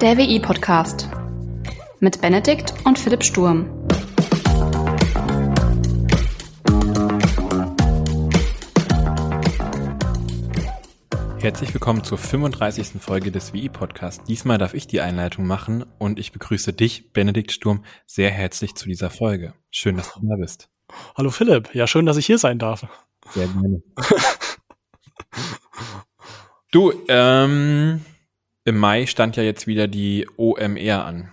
Der WI-Podcast mit Benedikt und Philipp Sturm. Herzlich willkommen zur 35. Folge des WI-Podcasts. Diesmal darf ich die Einleitung machen und ich begrüße dich, Benedikt Sturm, sehr herzlich zu dieser Folge. Schön, dass du da bist. Hallo Philipp, ja schön, dass ich hier sein darf. Sehr gerne. du, ähm, im Mai stand ja jetzt wieder die OMR an.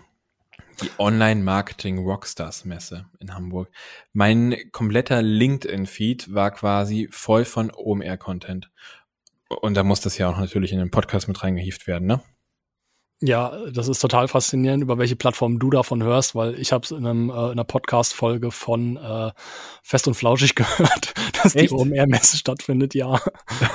Die Online Marketing Rockstars Messe in Hamburg. Mein kompletter LinkedIn-Feed war quasi voll von OMR-Content. Und da muss das ja auch natürlich in den Podcast mit reingehieft werden, ne? Ja, das ist total faszinierend, über welche Plattform du davon hörst, weil ich habe es in, einem, äh, in einer Podcast-Folge von äh, Fest und Flauschig gehört, dass Echt? die OMR-Messe stattfindet, ja.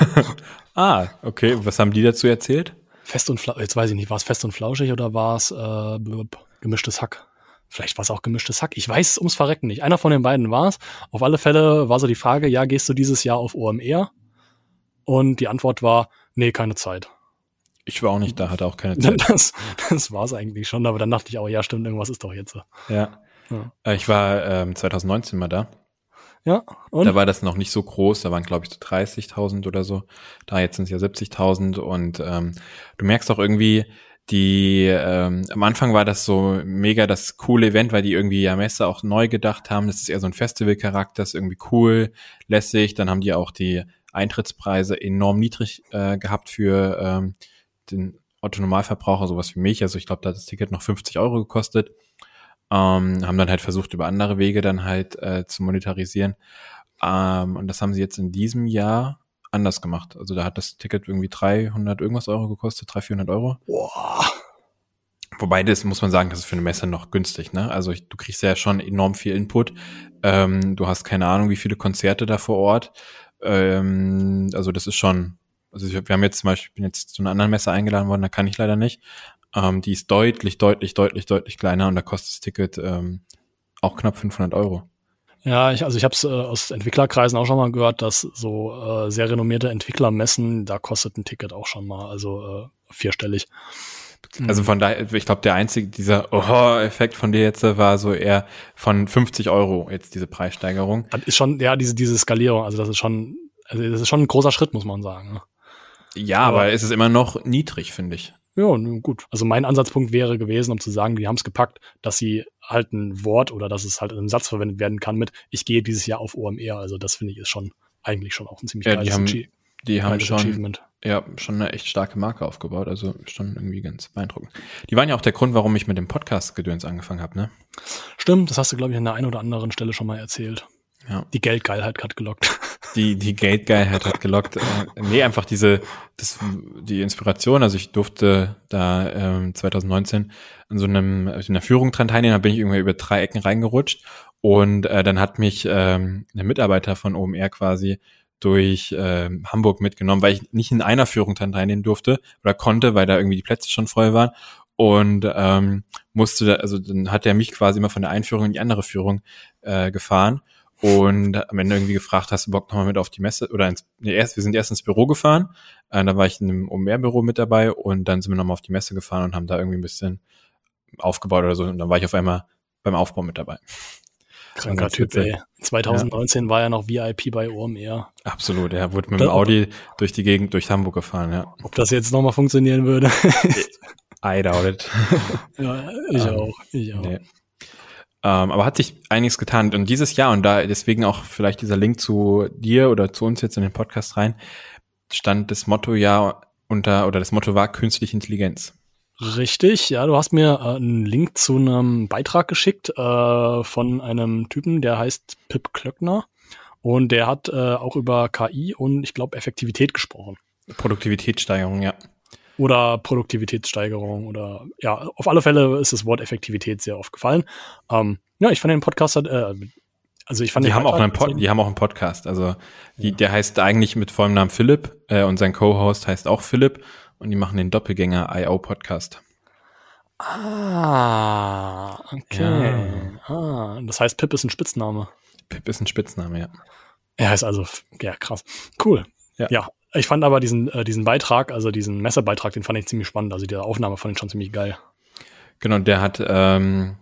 ah, okay. Was haben die dazu erzählt? Fest und Flauschig, jetzt weiß ich nicht, war es Fest und Flauschig oder war es äh, gemischtes Hack? Vielleicht war es auch gemischtes Hack. Ich weiß es ums Verrecken nicht. Einer von den beiden war es. Auf alle Fälle war so die Frage, ja, gehst du dieses Jahr auf OMR? Und die Antwort war, nee, keine Zeit. Ich war auch nicht da, hatte auch keine Zeit. Das, das war es eigentlich schon, aber dann dachte ich auch, ja, stimmt, irgendwas ist doch jetzt so. Ja. ja. Äh, ich war ähm, 2019 mal da. Ja. Und? Da war das noch nicht so groß, da waren, glaube ich, so 30.000 oder so. Da jetzt sind es ja 70.000 und ähm, du merkst auch irgendwie, die ähm, am Anfang war das so mega das coole Event, weil die irgendwie ja Messe auch neu gedacht haben. Das ist eher so ein Festival-Charakter, ist irgendwie cool, lässig. Dann haben die auch die Eintrittspreise enorm niedrig äh, gehabt für ähm, den Otto-Normalverbraucher, sowas wie mich. Also ich glaube, da hat das Ticket noch 50 Euro gekostet. Ähm, haben dann halt versucht, über andere Wege dann halt äh, zu monetarisieren. Ähm, und das haben sie jetzt in diesem Jahr anders gemacht. Also da hat das Ticket irgendwie 300 irgendwas Euro gekostet, 300, 400 Euro. Boah. Wobei das muss man sagen, das ist für eine Messe noch günstig, ne? Also ich, du kriegst ja schon enorm viel Input. Ähm, du hast keine Ahnung, wie viele Konzerte da vor Ort. Ähm, also das ist schon, also wir haben jetzt zum Beispiel, ich bin jetzt zu einer anderen Messe eingeladen worden, da kann ich leider nicht. Ähm, die ist deutlich, deutlich, deutlich, deutlich kleiner und da kostet das Ticket ähm, auch knapp 500 Euro. Ja, ich, also ich habe es äh, aus Entwicklerkreisen auch schon mal gehört, dass so äh, sehr renommierte Entwicklermessen, da kostet ein Ticket auch schon mal, also äh, vierstellig. Also von daher, ich glaube, der einzige, dieser Oho-Effekt von dir jetzt war so eher von 50 Euro jetzt diese Preissteigerung. Das ist schon, ja, diese, diese Skalierung, also das ist schon, also das ist schon ein großer Schritt, muss man sagen. Ne? Ja, aber, aber es ist immer noch niedrig, finde ich. Ja, gut. Also mein Ansatzpunkt wäre gewesen, um zu sagen, die haben es gepackt, dass sie halt ein Wort oder dass es halt in einem Satz verwendet werden kann mit, ich gehe dieses Jahr auf OMR. Also das finde ich ist schon eigentlich schon auch ein ziemlich ja, geiles die haben, die haben schon. Ja, schon eine echt starke Marke aufgebaut, also schon irgendwie ganz beeindruckend. Die waren ja auch der Grund, warum ich mit dem Podcast-Gedöns angefangen habe, ne? Stimmt, das hast du, glaube ich, an der einen oder anderen Stelle schon mal erzählt. Ja. Die Geldgeilheit hat gelockt. Die, die Geldgeilheit hat gelockt. Äh, nee, einfach diese, das, die Inspiration. Also ich durfte da ähm, 2019 an so einem, in einer Führung dran teilnehmen, da bin ich irgendwie über drei Ecken reingerutscht und äh, dann hat mich ähm, der Mitarbeiter von OMR quasi durch äh, Hamburg mitgenommen, weil ich nicht in einer Führung dann teilnehmen durfte oder konnte, weil da irgendwie die Plätze schon voll waren und ähm, musste, da, also dann hat er mich quasi immer von der Einführung in die andere Führung äh, gefahren und am Ende irgendwie gefragt, hast du Bock nochmal mit auf die Messe oder ins, nee, erst, wir sind erst ins Büro gefahren, äh, da war ich in einem Ummeerbüro mit dabei und dann sind wir nochmal auf die Messe gefahren und haben da irgendwie ein bisschen aufgebaut oder so und dann war ich auf einmal beim Aufbau mit dabei. Kranker Typ, ey. 2019 ja. war er noch VIP bei OMR. Absolut, er wurde mit dem Audi durch die Gegend, durch Hamburg gefahren, ja. Ob das jetzt nochmal funktionieren würde? I doubt it. ja, ich um, ähm, auch, ich auch. Nee. Ähm, aber hat sich einiges getan. Und dieses Jahr, und da deswegen auch vielleicht dieser Link zu dir oder zu uns jetzt in den Podcast rein, stand das Motto ja unter, oder das Motto war künstliche Intelligenz. Richtig, ja, du hast mir äh, einen Link zu einem Beitrag geschickt äh, von einem Typen, der heißt Pip Klöckner. Und der hat äh, auch über KI und ich glaube Effektivität gesprochen. Produktivitätssteigerung, ja. Oder Produktivitätssteigerung oder ja, auf alle Fälle ist das Wort Effektivität sehr oft gefallen. Ähm, ja, ich fand den Podcast hat, äh, also ich fand die haben auch einen Pod, die haben auch einen Podcast. Also die, ja. der heißt eigentlich mit vollem Namen Philipp äh, und sein Co-Host heißt auch Philipp und die machen den Doppelgänger IO Podcast. Ah, okay. Ja. Ah, das heißt, Pip ist ein Spitzname. Pip ist ein Spitzname, ja. Er heißt also, ja, krass. Cool. Ja. ja. Ich fand aber diesen, äh, diesen Beitrag, also diesen Messebeitrag, den fand ich ziemlich spannend. Also die Aufnahme fand ich schon ziemlich geil. Genau, der hat, ähm,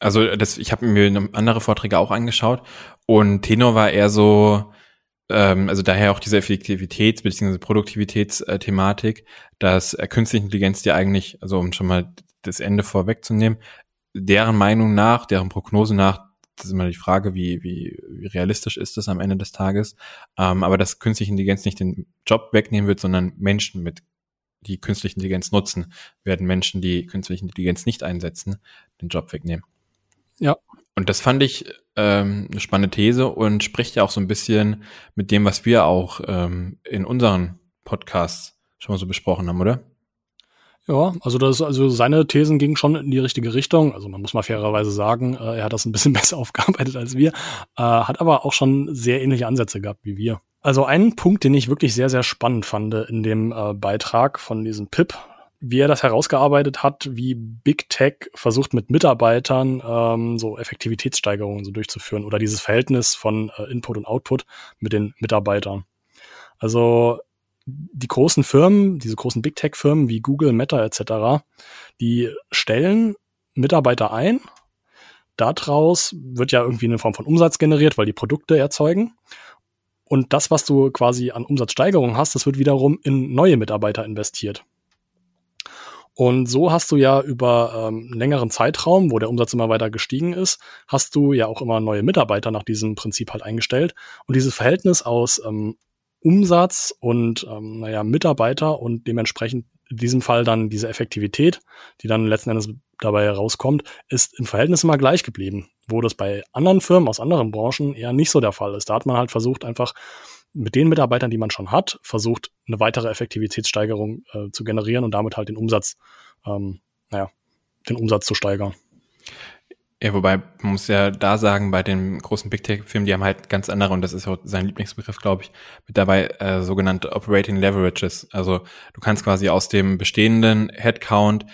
also das, ich habe mir andere Vorträge auch angeschaut und Tenor war eher so, ähm, also daher auch diese Effektivitäts- bzw. Produktivitätsthematik, dass äh, künstliche Intelligenz die eigentlich, also um schon mal das Ende vorwegzunehmen, deren Meinung nach, deren Prognose nach das ist immer die Frage, wie, wie, wie realistisch ist das am Ende des Tages. Ähm, aber dass künstliche Intelligenz nicht den Job wegnehmen wird, sondern Menschen mit die künstliche Intelligenz nutzen, werden Menschen, die künstliche Intelligenz nicht einsetzen, den Job wegnehmen. Ja. Und das fand ich ähm, eine spannende These und spricht ja auch so ein bisschen mit dem, was wir auch ähm, in unseren Podcasts schon mal so besprochen haben, oder? Ja, also das, also seine Thesen gingen schon in die richtige Richtung. Also man muss mal fairerweise sagen, äh, er hat das ein bisschen besser aufgearbeitet als wir, äh, hat aber auch schon sehr ähnliche Ansätze gehabt wie wir. Also ein Punkt, den ich wirklich sehr, sehr spannend fand in dem äh, Beitrag von diesem Pip, wie er das herausgearbeitet hat, wie Big Tech versucht mit Mitarbeitern ähm, so Effektivitätssteigerungen so durchzuführen oder dieses Verhältnis von äh, Input und Output mit den Mitarbeitern. Also die großen Firmen, diese großen Big Tech Firmen wie Google, Meta etc., die stellen Mitarbeiter ein. Daraus wird ja irgendwie eine Form von Umsatz generiert, weil die Produkte erzeugen. Und das, was du quasi an Umsatzsteigerung hast, das wird wiederum in neue Mitarbeiter investiert. Und so hast du ja über ähm, längeren Zeitraum, wo der Umsatz immer weiter gestiegen ist, hast du ja auch immer neue Mitarbeiter nach diesem Prinzip halt eingestellt. Und dieses Verhältnis aus ähm, Umsatz und ähm, naja, Mitarbeiter und dementsprechend in diesem Fall dann diese Effektivität, die dann letzten Endes dabei herauskommt, ist im Verhältnis immer gleich geblieben, wo das bei anderen Firmen aus anderen Branchen eher nicht so der Fall ist. Da hat man halt versucht, einfach mit den Mitarbeitern, die man schon hat, versucht, eine weitere Effektivitätssteigerung äh, zu generieren und damit halt den Umsatz, ähm, naja, den Umsatz zu steigern. Ja, wobei man muss ja da sagen, bei den großen Big Tech-Firmen, die haben halt ganz andere, und das ist auch sein Lieblingsbegriff, glaube ich, mit dabei äh, sogenannte Operating Leverages. Also du kannst quasi aus dem bestehenden Headcount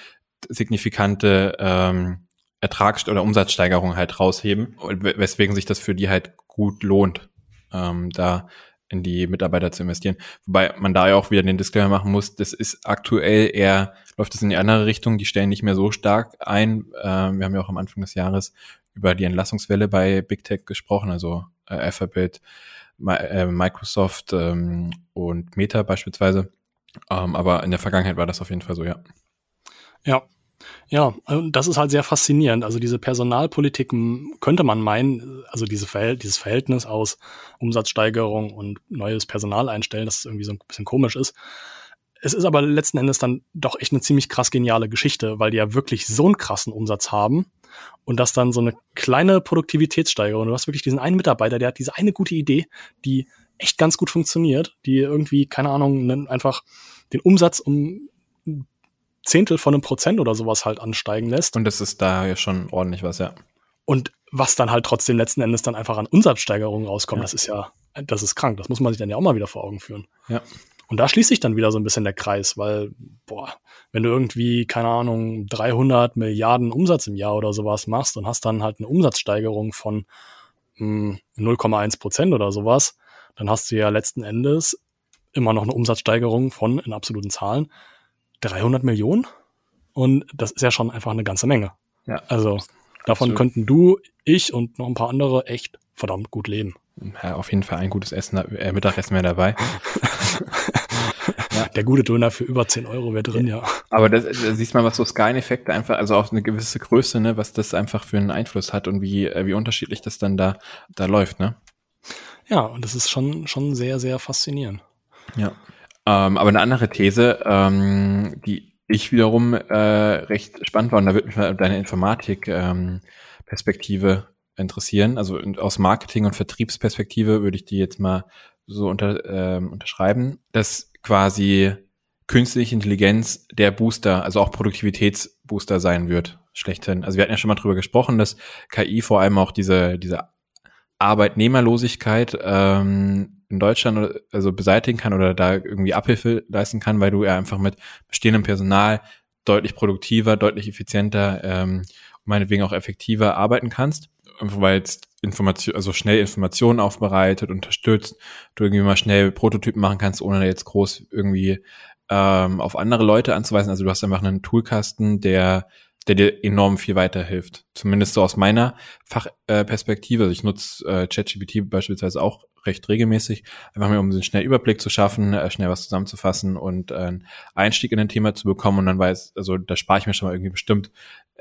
signifikante ähm, Ertrags- oder Umsatzsteigerung halt rausheben, weswegen sich das für die halt gut lohnt, ähm, da in die Mitarbeiter zu investieren. Wobei man da ja auch wieder den Disclaimer machen muss, das ist aktuell eher, läuft es in die andere Richtung, die stellen nicht mehr so stark ein. Ähm, wir haben ja auch am Anfang des Jahres über die Entlassungswelle bei Big Tech gesprochen, also äh, Alphabet, äh, Microsoft ähm, und Meta beispielsweise. Ähm, aber in der Vergangenheit war das auf jeden Fall so, ja. Ja, ja, das ist halt sehr faszinierend. Also diese Personalpolitik könnte man meinen, also diese Verhält dieses Verhältnis aus Umsatzsteigerung und neues Personal einstellen, dass es irgendwie so ein bisschen komisch ist. Es ist aber letzten Endes dann doch echt eine ziemlich krass geniale Geschichte, weil die ja wirklich so einen krassen Umsatz haben und das dann so eine kleine Produktivitätssteigerung. Du hast wirklich diesen einen Mitarbeiter, der hat diese eine gute Idee, die echt ganz gut funktioniert, die irgendwie, keine Ahnung, einfach den Umsatz um Zehntel von einem Prozent oder sowas halt ansteigen lässt. Und das ist da ja schon ordentlich was, ja. Und was dann halt trotzdem letzten Endes dann einfach an Umsatzsteigerungen rauskommt, ja. das ist ja, das ist krank. Das muss man sich dann ja auch mal wieder vor Augen führen. Ja. Und da schließt sich dann wieder so ein bisschen der Kreis, weil, boah, wenn du irgendwie, keine Ahnung, 300 Milliarden Umsatz im Jahr oder sowas machst und hast dann halt eine Umsatzsteigerung von 0,1 hm, Prozent oder sowas, dann hast du ja letzten Endes immer noch eine Umsatzsteigerung von, in absoluten Zahlen, 300 Millionen. Und das ist ja schon einfach eine ganze Menge. Ja. Also davon Absolut. könnten du, ich und noch ein paar andere echt verdammt gut leben. Ja, auf jeden Fall ein gutes Essen, äh, Mittagessen wäre dabei. ja. Der gute Döner für über 10 Euro wäre drin, ja. Aber das, da siehst mal, was so Skaleneffekte einfach, also auch eine gewisse Größe, ne, was das einfach für einen Einfluss hat und wie, äh, wie unterschiedlich das dann da, da läuft, ne? Ja, und das ist schon, schon sehr, sehr faszinierend. Ja. Ähm, aber eine andere These, ähm, die ich wiederum äh, recht spannend war, und da würde mich mal deine Informatik-Perspektive ähm, interessieren. Also aus Marketing- und Vertriebsperspektive würde ich die jetzt mal so unter, ähm, unterschreiben, dass quasi künstliche Intelligenz der Booster, also auch Produktivitätsbooster sein wird, schlechthin. Also wir hatten ja schon mal drüber gesprochen, dass KI vor allem auch diese, diese Arbeitnehmerlosigkeit ähm, in Deutschland also beseitigen kann oder da irgendwie Abhilfe leisten kann, weil du ja einfach mit bestehendem Personal deutlich produktiver, deutlich effizienter ähm, meinetwegen auch effektiver arbeiten kannst, weil es Information, also schnell Informationen aufbereitet, unterstützt, du irgendwie mal schnell Prototypen machen kannst, ohne jetzt groß irgendwie ähm, auf andere Leute anzuweisen. Also du hast einfach einen Toolkasten, der, der dir enorm viel weiterhilft. Zumindest so aus meiner Fachperspektive. also ich nutze äh, ChatGPT beispielsweise auch recht regelmäßig, einfach mal um einen schnellen Überblick zu schaffen, äh, schnell was zusammenzufassen und äh, einen Einstieg in ein Thema zu bekommen. Und dann weiß, also da spare ich mir schon mal irgendwie bestimmt äh,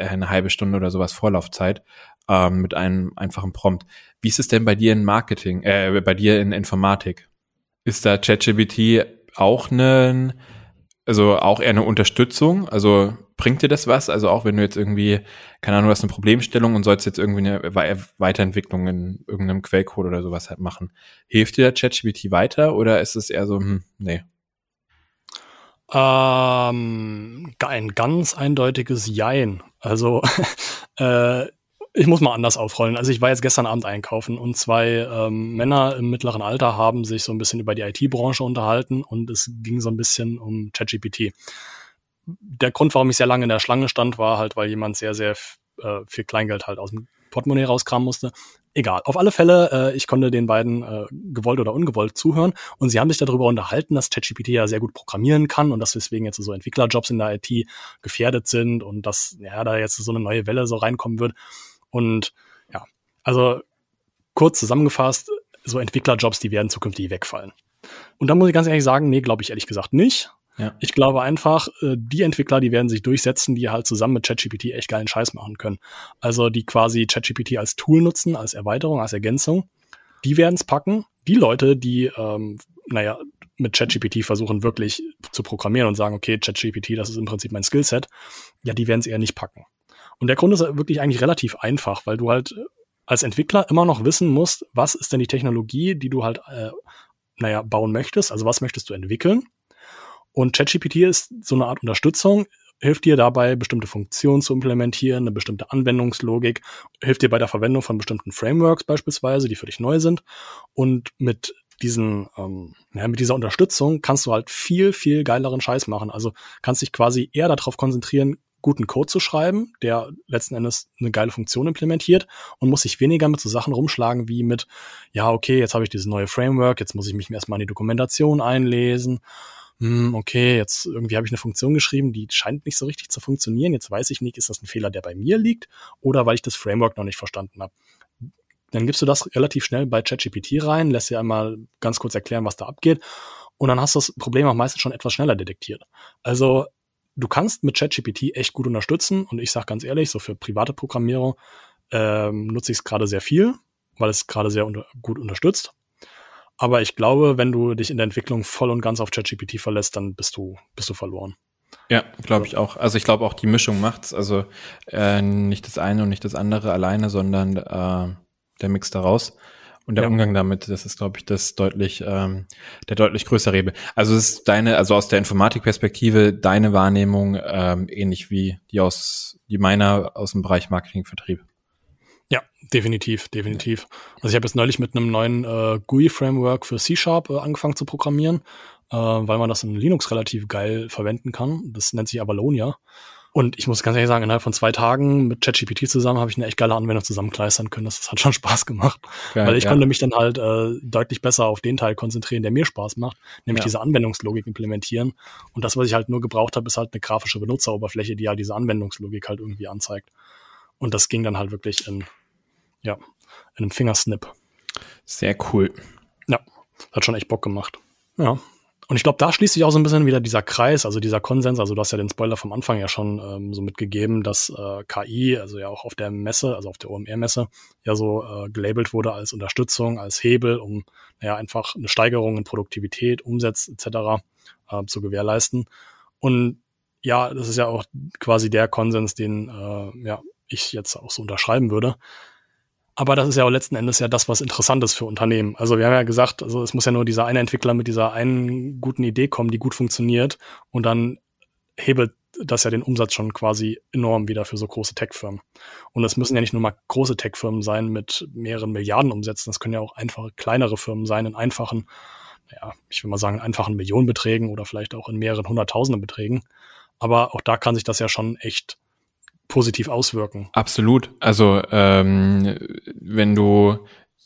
eine halbe Stunde oder sowas Vorlaufzeit ähm, mit einem einfachen Prompt. Wie ist es denn bei dir in Marketing, äh, bei dir in Informatik? Ist da ChatGPT auch eine, also auch eher eine Unterstützung? Also bringt dir das was? Also auch wenn du jetzt irgendwie, keine Ahnung, du hast eine Problemstellung und sollst jetzt irgendwie eine Weiterentwicklung in irgendeinem Quellcode oder sowas halt machen. Hilft dir der ChatGPT weiter oder ist es eher so, hm, nee? Ähm, ein ganz eindeutiges Jein. Also äh, ich muss mal anders aufrollen. Also ich war jetzt gestern Abend einkaufen und zwei ähm, Männer im mittleren Alter haben sich so ein bisschen über die IT-Branche unterhalten und es ging so ein bisschen um ChatGPT. Der Grund, warum ich sehr lange in der Schlange stand, war halt, weil jemand sehr, sehr äh, viel Kleingeld halt aus dem Portemonnaie rauskramen musste. Egal. Auf alle Fälle, äh, ich konnte den beiden äh, gewollt oder ungewollt zuhören und sie haben sich darüber unterhalten, dass ChatGPT ja sehr gut programmieren kann und dass deswegen jetzt so Entwicklerjobs in der IT gefährdet sind und dass ja da jetzt so eine neue Welle so reinkommen wird. Und ja, also kurz zusammengefasst, so Entwicklerjobs, die werden zukünftig wegfallen. Und da muss ich ganz ehrlich sagen, nee, glaube ich ehrlich gesagt nicht. Ja. Ich glaube einfach, äh, die Entwickler, die werden sich durchsetzen, die halt zusammen mit ChatGPT echt geilen Scheiß machen können. Also die quasi ChatGPT als Tool nutzen, als Erweiterung, als Ergänzung. Die werden es packen. Die Leute, die, ähm, naja, mit ChatGPT versuchen wirklich zu programmieren und sagen, okay, ChatGPT, das ist im Prinzip mein Skillset, ja, die werden es eher nicht packen. Und der Grund ist wirklich eigentlich relativ einfach, weil du halt als Entwickler immer noch wissen musst, was ist denn die Technologie, die du halt, äh, naja, bauen möchtest, also was möchtest du entwickeln. Und ChatGPT ist so eine Art Unterstützung, hilft dir dabei, bestimmte Funktionen zu implementieren, eine bestimmte Anwendungslogik, hilft dir bei der Verwendung von bestimmten Frameworks beispielsweise, die für dich neu sind. Und mit diesen, ähm, ja, mit dieser Unterstützung kannst du halt viel, viel geileren Scheiß machen. Also kannst dich quasi eher darauf konzentrieren, guten Code zu schreiben, der letzten Endes eine geile Funktion implementiert und muss sich weniger mit so Sachen rumschlagen wie mit, ja, okay, jetzt habe ich dieses neue Framework, jetzt muss ich mich erstmal in die Dokumentation einlesen. Hm, okay, jetzt irgendwie habe ich eine Funktion geschrieben, die scheint nicht so richtig zu funktionieren. Jetzt weiß ich nicht, ist das ein Fehler, der bei mir liegt oder weil ich das Framework noch nicht verstanden habe. Dann gibst du das relativ schnell bei ChatGPT rein, lässt dir einmal ganz kurz erklären, was da abgeht. Und dann hast du das Problem auch meistens schon etwas schneller detektiert. Also du kannst mit ChatGPT echt gut unterstützen und ich sage ganz ehrlich, so für private Programmierung ähm, nutze ich es gerade sehr viel, weil es gerade sehr unter gut unterstützt. Aber ich glaube, wenn du dich in der Entwicklung voll und ganz auf ChatGPT verlässt, dann bist du, bist du verloren. Ja, glaube ich auch. Also ich glaube auch die Mischung macht's. Also äh, nicht das eine und nicht das andere alleine, sondern äh, der Mix daraus. Und der ja. Umgang damit, das ist, glaube ich, das deutlich, ähm, der deutlich größere Hebel. Also es ist deine, also aus der Informatikperspektive, deine Wahrnehmung ähm, ähnlich wie die aus, die meiner aus dem Bereich Marketing, Vertrieb. Ja, definitiv, definitiv. Also ich habe jetzt neulich mit einem neuen äh, GUI-Framework für C-Sharp äh, angefangen zu programmieren, äh, weil man das in Linux relativ geil verwenden kann. Das nennt sich Avalonia. Und ich muss ganz ehrlich sagen, innerhalb von zwei Tagen mit ChatGPT zusammen habe ich eine echt geile Anwendung zusammenkleistern können. Das, das hat schon Spaß gemacht. Geil, Weil ich ja. konnte mich dann halt äh, deutlich besser auf den Teil konzentrieren, der mir Spaß macht, nämlich ja. diese Anwendungslogik implementieren. Und das, was ich halt nur gebraucht habe, ist halt eine grafische Benutzeroberfläche, die halt diese Anwendungslogik halt irgendwie anzeigt. Und das ging dann halt wirklich in, ja, in einem Fingersnip. Sehr cool. Ja, hat schon echt Bock gemacht. Ja. Und ich glaube, da schließt sich auch so ein bisschen wieder dieser Kreis, also dieser Konsens. Also du hast ja den Spoiler vom Anfang ja schon ähm, so mitgegeben, dass äh, KI, also ja auch auf der Messe, also auf der OMR-Messe, ja so äh, gelabelt wurde als Unterstützung, als Hebel, um naja einfach eine Steigerung in Produktivität, Umsatz etc. Äh, zu gewährleisten. Und ja, das ist ja auch quasi der Konsens, den äh, ja ich jetzt auch so unterschreiben würde. Aber das ist ja auch letzten Endes ja das, was interessant ist für Unternehmen. Also wir haben ja gesagt, also es muss ja nur dieser eine Entwickler mit dieser einen guten Idee kommen, die gut funktioniert und dann hebelt das ja den Umsatz schon quasi enorm wieder für so große Tech-Firmen. Und es müssen ja nicht nur mal große Tech-Firmen sein mit mehreren Milliarden Umsätzen, das können ja auch einfache kleinere Firmen sein in einfachen, ja, ich will mal sagen, einfachen Millionenbeträgen oder vielleicht auch in mehreren hunderttausenden Beträgen. Aber auch da kann sich das ja schon echt positiv auswirken. Absolut. Also ähm, wenn du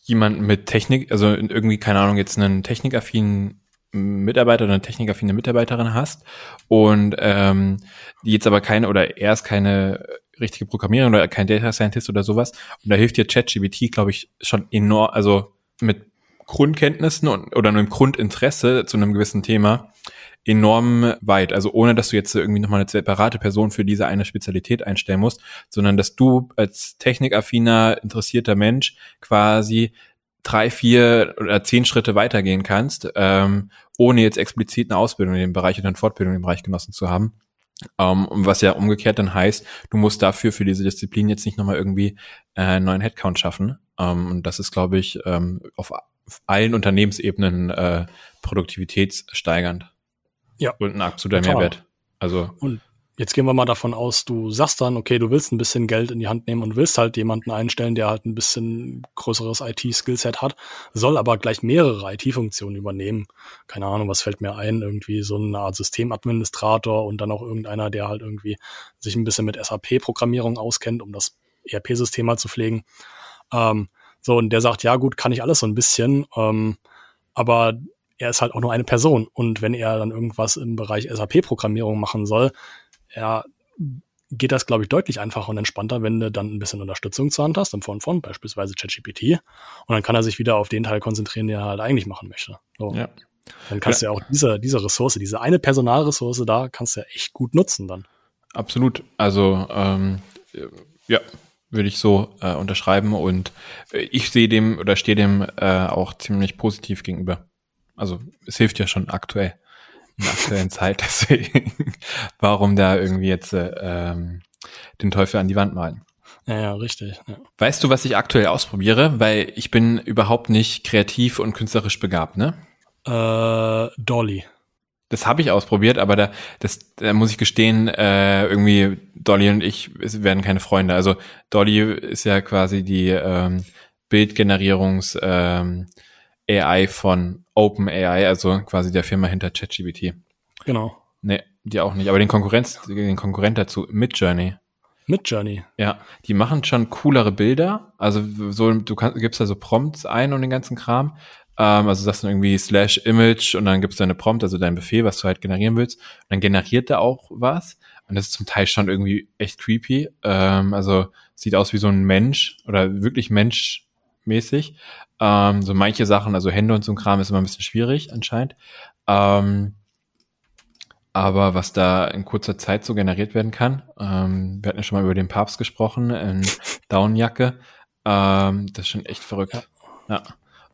jemanden mit Technik, also irgendwie, keine Ahnung, jetzt einen technikaffinen Mitarbeiter oder eine technikaffine Mitarbeiterin hast und ähm, die jetzt aber keine oder erst keine richtige Programmiererin oder kein Data Scientist oder sowas und da hilft dir ChatGPT, glaube ich, schon enorm, also mit Grundkenntnissen und, oder einem Grundinteresse zu einem gewissen Thema enorm weit. Also ohne, dass du jetzt irgendwie nochmal eine separate Person für diese eine Spezialität einstellen musst, sondern dass du als technikaffiner, interessierter Mensch quasi drei, vier oder zehn Schritte weitergehen kannst, ähm, ohne jetzt explizit eine Ausbildung in dem Bereich oder eine Fortbildung im Bereich genossen zu haben. Um, was ja umgekehrt dann heißt, du musst dafür für diese Disziplin jetzt nicht nochmal irgendwie äh, einen neuen Headcount schaffen. Um, und das ist, glaube ich, ähm, auf allen Unternehmensebenen äh, produktivitätssteigernd. Ja. Und ein absoluter Total. Mehrwert. Also. Und jetzt gehen wir mal davon aus, du sagst dann, okay, du willst ein bisschen Geld in die Hand nehmen und willst halt jemanden einstellen, der halt ein bisschen größeres IT-Skillset hat, soll aber gleich mehrere IT-Funktionen übernehmen. Keine Ahnung, was fällt mir ein? Irgendwie so eine Art Systemadministrator und dann auch irgendeiner, der halt irgendwie sich ein bisschen mit SAP-Programmierung auskennt, um das ERP-System mal zu pflegen. Ähm, so, und der sagt, ja gut, kann ich alles so ein bisschen, ähm, aber er ist halt auch nur eine Person. Und wenn er dann irgendwas im Bereich SAP-Programmierung machen soll, ja, geht das, glaube ich, deutlich einfacher und entspannter, wenn du dann ein bisschen Unterstützung zur Hand hast, im Form von beispielsweise ChatGPT. Und dann kann er sich wieder auf den Teil konzentrieren, den er halt eigentlich machen möchte. So. Ja. Dann kannst ja. du ja auch diese, diese Ressource, diese eine Personalressource da, kannst du ja echt gut nutzen dann. Absolut. Also, ähm, ja, würde ich so äh, unterschreiben und ich sehe dem oder stehe dem äh, auch ziemlich positiv gegenüber. Also es hilft ja schon aktuell in der aktuellen Zeit, deswegen warum da irgendwie jetzt äh, ähm, den Teufel an die Wand malen. Ja, ja, richtig. Ja. Weißt du, was ich aktuell ausprobiere? Weil ich bin überhaupt nicht kreativ und künstlerisch begabt, ne? Äh, Dolly. Das habe ich ausprobiert, aber da, das, da muss ich gestehen, äh, irgendwie Dolly und ich werden keine Freunde. Also Dolly ist ja quasi die ähm, Bildgenerierungs ähm, AI von OpenAI, also quasi der Firma hinter ChatGPT. Genau. Nee, die auch nicht. Aber den Konkurrenz, den Konkurrent dazu, Midjourney. Midjourney. Ja, die machen schon coolere Bilder. Also so, du kannst, gibst da so Prompts ein und den ganzen Kram. Ähm, also sagst du irgendwie slash image und dann gibst du eine Prompt, also dein Befehl, was du halt generieren willst. Und dann generiert er auch was. Und das ist zum Teil schon irgendwie echt creepy. Ähm, also sieht aus wie so ein Mensch oder wirklich menschmäßig. Ähm, so manche Sachen, also Hände und so ein Kram ist immer ein bisschen schwierig anscheinend. Ähm, aber was da in kurzer Zeit so generiert werden kann, ähm, wir hatten ja schon mal über den Papst gesprochen, in Downjacke, ähm, das ist schon echt verrückt. Ja. ja.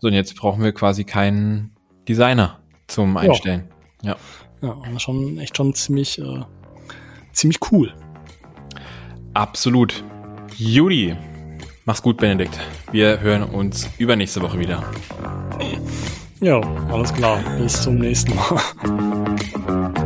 So, und jetzt brauchen wir quasi keinen Designer zum Einstellen. Ja. Ja, ja schon echt schon ziemlich, äh, ziemlich cool. Absolut. Judy, Mach's gut, Benedikt. Wir hören uns übernächste Woche wieder. Ja, alles klar. Bis zum nächsten Mal.